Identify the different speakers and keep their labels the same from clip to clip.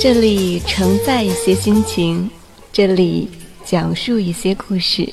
Speaker 1: 这里承载一些心情，这里讲述一些故事。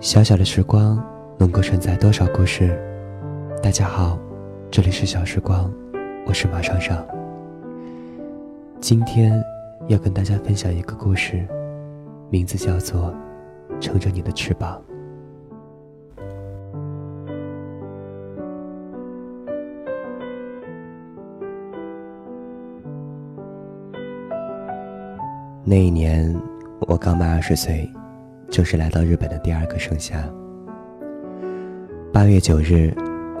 Speaker 2: 小小的时光能够承载多少故事？大家好，这里是小时光，我是马上上。今天要跟大家分享一个故事，名字叫做《撑着你的翅膀》。那一年，我刚满二十岁。就是来到日本的第二个盛夏。八月九日，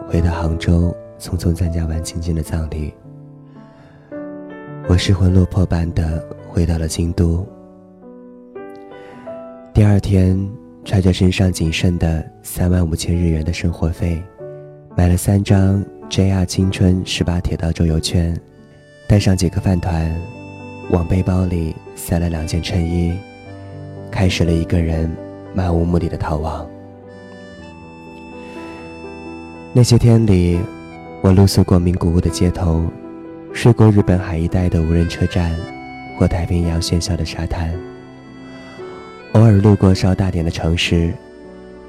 Speaker 2: 回到杭州，匆匆参加完亲戚的葬礼。我失魂落魄般的回到了京都。第二天，揣着身上仅剩的三万五千日元的生活费，买了三张 JR 青春十八铁道周游券，带上几个饭团，往背包里塞了两件衬衣。开始了一个人漫无目的的逃亡。那些天里，我露宿过名古屋的街头，睡过日本海一带的无人车站，或太平洋喧嚣的沙滩。偶尔路过稍大点的城市，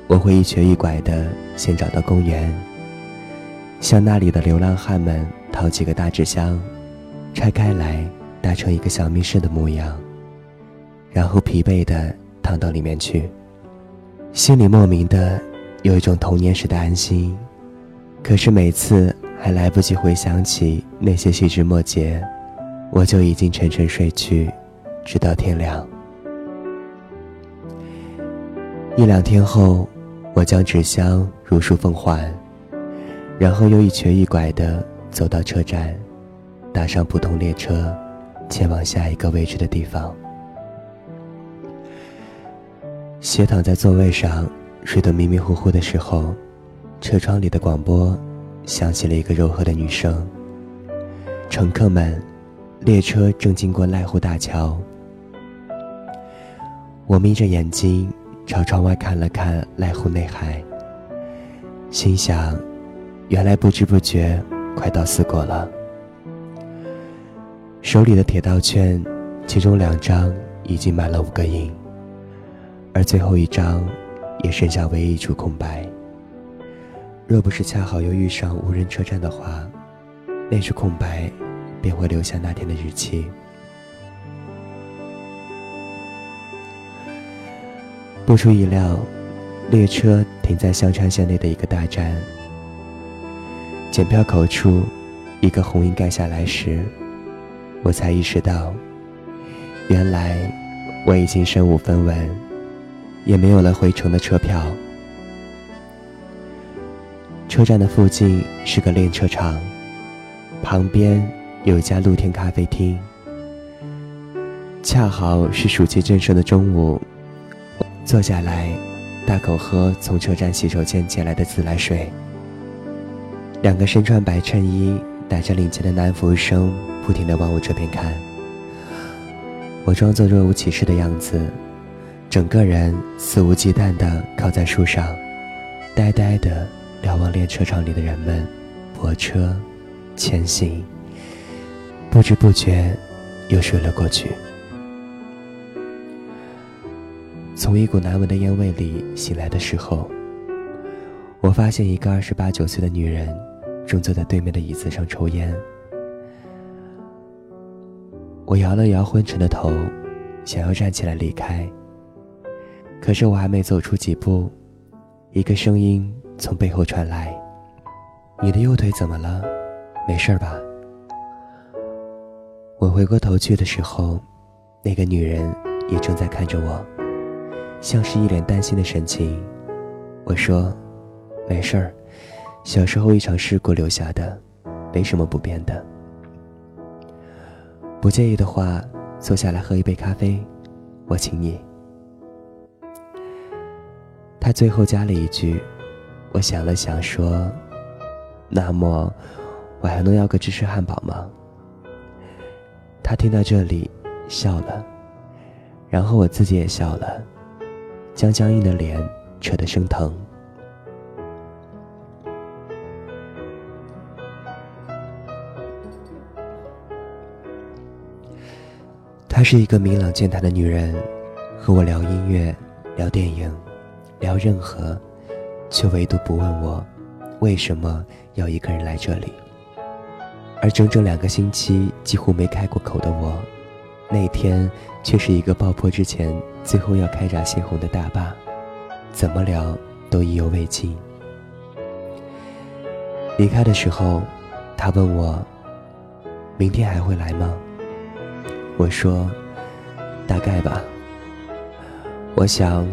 Speaker 2: 我会一瘸一拐的先找到公园，向那里的流浪汉们讨几个大纸箱，拆开来搭成一个小密室的模样。然后疲惫的躺到里面去，心里莫名的有一种童年时的安心。可是每次还来不及回想起那些细枝末节，我就已经沉沉睡去，直到天亮。一两天后，我将纸箱如数奉还，然后又一瘸一拐的走到车站，搭上普通列车，前往下一个未知的地方。斜躺在座位上，睡得迷迷糊糊的时候，车窗里的广播响起了一个柔和的女声：“乘客们，列车正经过濑户大桥。”我眯着眼睛朝窗外看了看濑户内海，心想：原来不知不觉快到四国了。手里的铁道券，其中两张已经满了五个印。而最后一张，也剩下唯一一处空白。若不是恰好又遇上无人车站的话，那处空白便会留下那天的日期。不出意料，列车停在香川县内的一个大站。检票口处，一个红印盖下来时，我才意识到，原来我已经身无分文。也没有了回程的车票。车站的附近是个练车场，旁边有一家露天咖啡厅。恰好是暑气正盛的中午，坐下来，大口喝从车站洗手间捡来的自来水。两个身穿白衬衣、戴着领结的男服务生不停地往我这边看。我装作若无其事的样子。整个人肆无忌惮地靠在树上，呆呆地瞭望列车场里的人们，泊车，前行。不知不觉，又睡了过去。从一股难闻的烟味里醒来的时候，我发现一个二十八九岁的女人正坐在对面的椅子上抽烟。我摇了摇昏沉的头，想要站起来离开。可是我还没走出几步，一个声音从背后传来：“你的右腿怎么了？没事吧？”我回过头去的时候，那个女人也正在看着我。像是一脸担心的神情，我说：“没事儿，小时候一场事故留下的，没什么不变的。不介意的话，坐下来喝一杯咖啡，我请你。”他最后加了一句：“我想了想说，那么我还能要个芝士汉堡吗？”他听到这里笑了，然后我自己也笑了。将僵硬的脸扯得生疼。她是一个明朗健谈的女人，和我聊音乐、聊电影、聊任何，却唯独不问我为什么要一个人来这里。而整整两个星期几乎没开过口的我。那天却是一个爆破之前最后要开闸泄洪的大坝，怎么聊都意犹未尽。离开的时候，他问我：“明天还会来吗？”我说：“大概吧。”我想，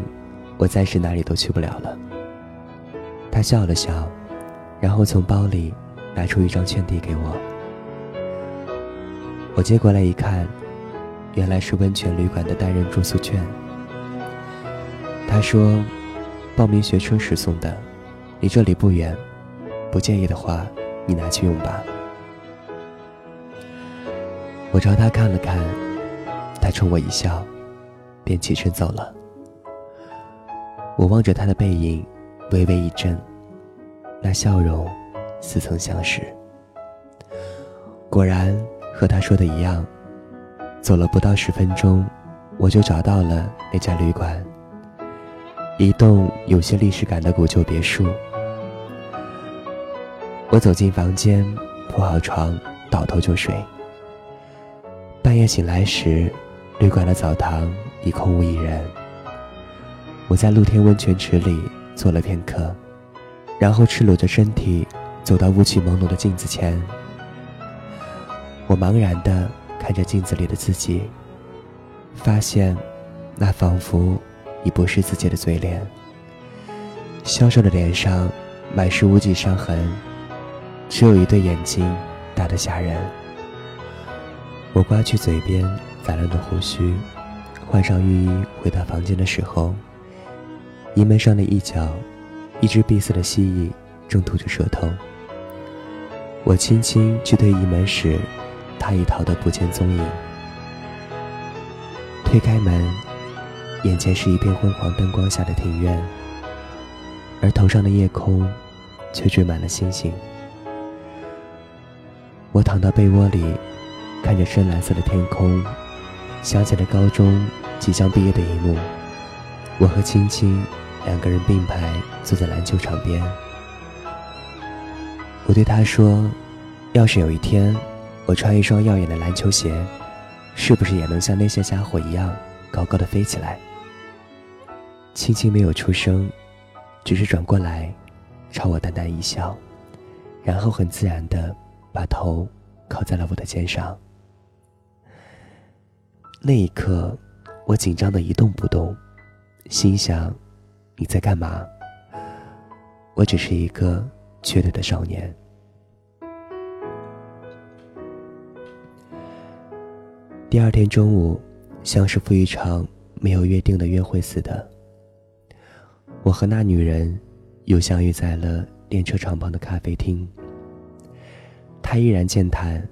Speaker 2: 我暂时哪里都去不了了。他笑了笑，然后从包里拿出一张券递给我。我接过来一看。原来是温泉旅馆的单人住宿券。他说：“报名学车时送的，离这里不远，不介意的话，你拿去用吧。”我朝他看了看，他冲我一笑，便起身走了。我望着他的背影，微微一怔，那笑容似曾相识。果然和他说的一样。走了不到十分钟，我就找到了那家旅馆。一栋有些历史感的古旧别墅。我走进房间，铺好床，倒头就睡。半夜醒来时，旅馆的澡堂已空无一人。我在露天温泉池里坐了片刻，然后赤裸着身体走到雾气朦胧的镜子前。我茫然的。看着镜子里的自己，发现那仿佛已不是自己的嘴脸。消瘦的脸上满是无际伤痕，只有一对眼睛大得吓人。我刮去嘴边杂乱的胡须，换上浴衣回到房间的时候，移门上的一角，一只闭塞的蜥蜴正吐着舌头。我轻轻去推移门时。它已逃得不见踪影。推开门，眼前是一片昏黄灯光下的庭院，而头上的夜空却缀满了星星。我躺到被窝里，看着深蓝色的天空，想起了高中即将毕业的一幕。我和青青两个人并排坐在篮球场边。我对他说：“要是有一天……”我穿一双耀眼的篮球鞋，是不是也能像那些家伙一样高高的飞起来？青青没有出声，只是转过来，朝我淡淡一笑，然后很自然的把头靠在了我的肩上。那一刻，我紧张的一动不动，心想：你在干嘛？我只是一个缺德的少年。第二天中午，像是赴一场没有约定的约会似的，我和那女人又相遇在了电车场旁的咖啡厅。她依然健谈，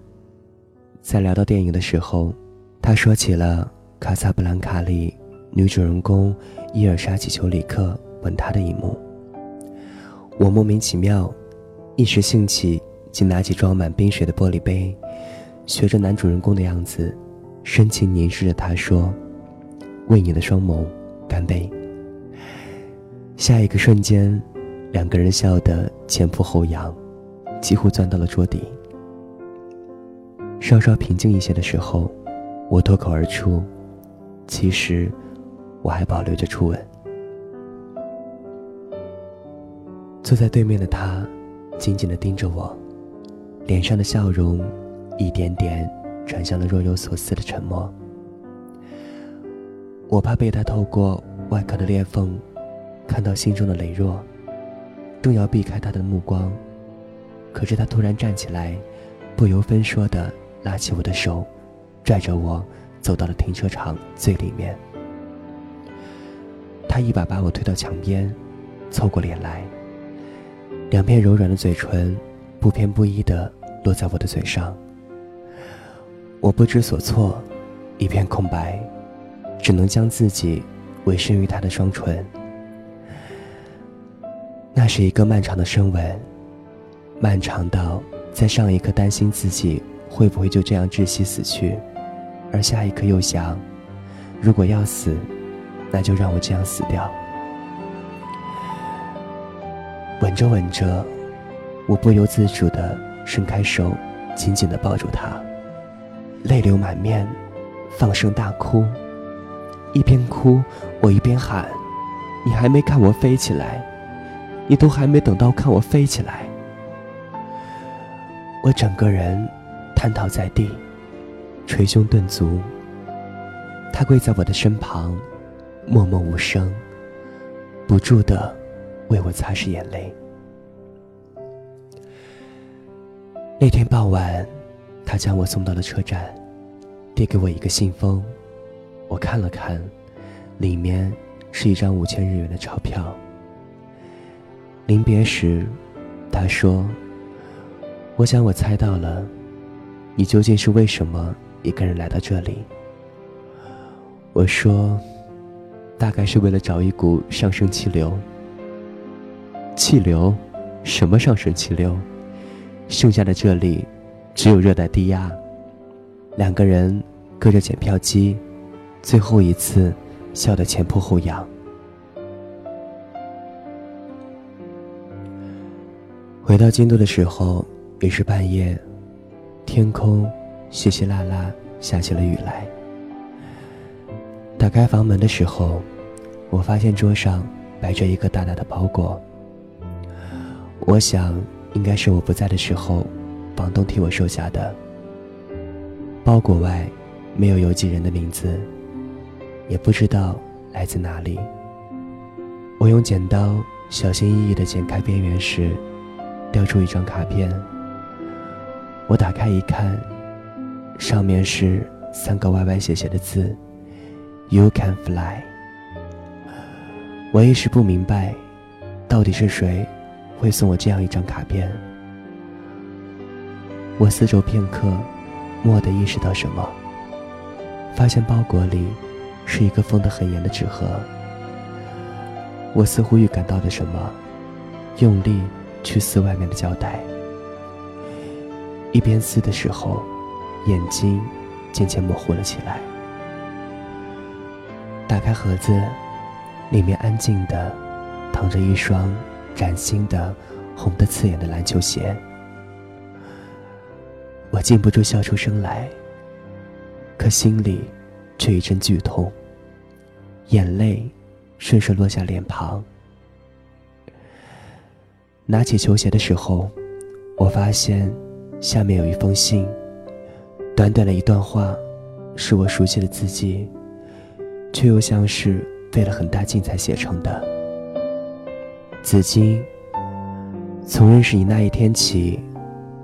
Speaker 2: 在聊到电影的时候，她说起了《卡萨布兰卡》里女主人公伊尔莎祈求里克吻她的一幕。我莫名其妙，一时兴起，竟拿起装满冰水的玻璃杯，学着男主人公的样子。深情凝视着他，说：“为你的双眸，干杯。下一个瞬间，两个人笑得前仆后仰，几乎钻到了桌底。稍稍平静一些的时候，我脱口而出：“其实，我还保留着初吻。”坐在对面的他，紧紧的盯着我，脸上的笑容一点点转向了若有所思的沉默。我怕被他透过外壳的裂缝看到心中的羸弱，正要避开他的目光，可是他突然站起来，不由分说的拉起我的手，拽着我走到了停车场最里面。他一把把我推到墙边，凑过脸来。两片柔软的嘴唇，不偏不倚地落在我的嘴上。我不知所措，一片空白，只能将自己委身于他的双唇。那是一个漫长的深吻，漫长到在上一刻担心自己会不会就这样窒息死去，而下一刻又想，如果要死，那就让我这样死掉。吻着吻着，我不由自主地伸开手，紧紧地抱住他，泪流满面，放声大哭。一边哭，我一边喊：“你还没看我飞起来，你都还没等到看我飞起来。”我整个人瘫倒在地，捶胸顿足。他跪在我的身旁，默默无声，不住的。为我擦拭眼泪。那天傍晚，他将我送到了车站，递给我一个信封。我看了看，里面是一张五千日元的钞票。临别时，他说：“我想我猜到了，你究竟是为什么一个人来到这里。”我说：“大概是为了找一股上升气流。”气流，什么上升气流？剩下的这里，只有热带低压。两个人隔着检票机，最后一次笑得前仆后仰。回到京都的时候，也是半夜，天空稀稀拉拉下起了雨来。打开房门的时候，我发现桌上摆着一个大大的包裹。我想，应该是我不在的时候，房东替我收下的。包裹外没有邮寄人的名字，也不知道来自哪里。我用剪刀小心翼翼地剪开边缘时，掉出一张卡片。我打开一看，上面是三个歪歪斜斜的字：“You can fly。”我一时不明白，到底是谁。会送我这样一张卡片。我四周片刻，蓦地意识到什么，发现包裹里是一个封得很严的纸盒。我似乎预感到了什么，用力去撕外面的胶带。一边撕的时候，眼睛渐渐模糊了起来。打开盒子，里面安静的躺着一双。崭新的、红的刺眼的篮球鞋，我禁不住笑出声来，可心里却一阵剧痛，眼泪顺势落下脸庞。拿起球鞋的时候，我发现下面有一封信，短短的一段话，是我熟悉的字迹，却又像是费了很大劲才写成的。紫金，从认识你那一天起，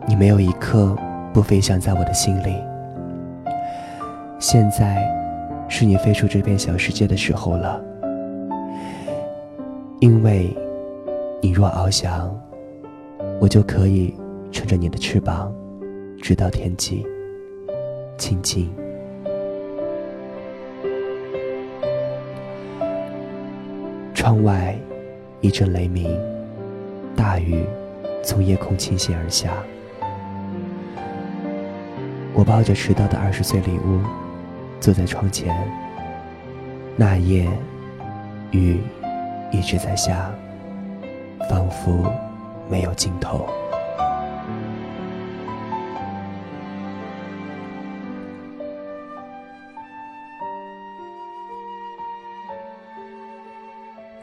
Speaker 2: 你没有一刻不飞翔在我的心里。现在，是你飞出这片小世界的时候了。因为，你若翱翔，我就可以乘着你的翅膀，直到天际。亲亲。窗外。一阵雷鸣，大雨从夜空倾泻而下。我抱着迟到的二十岁礼物，坐在窗前。那夜，雨一直在下，仿佛没有尽头。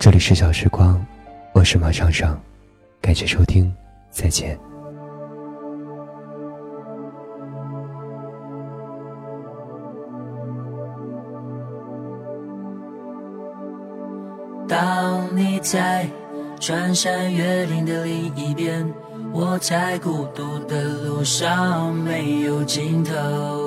Speaker 2: 这里是小时光，我是马长长，感谢收听，再见。
Speaker 3: 当你在穿山越岭的另一边，我在孤独的路上没有尽头。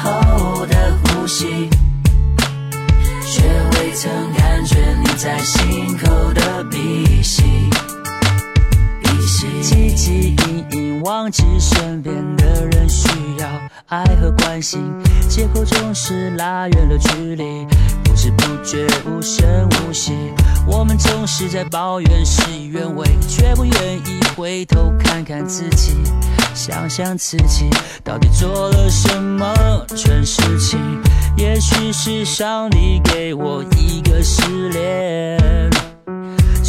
Speaker 3: 记身边的人需要爱和关心，借口总是拉远了距离，不知不觉无声无息。我们总是在抱怨事与愿违，却不愿意回头看看自己，想想自己到底做了什么蠢事情。也许是上帝给我一个试炼，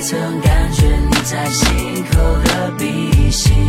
Speaker 3: 曾感觉你在心口的鼻息。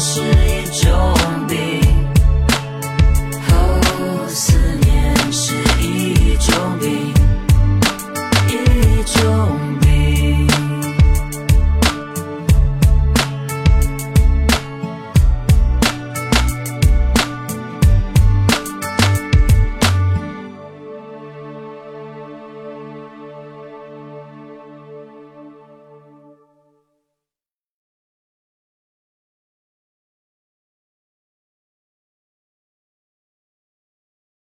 Speaker 3: 是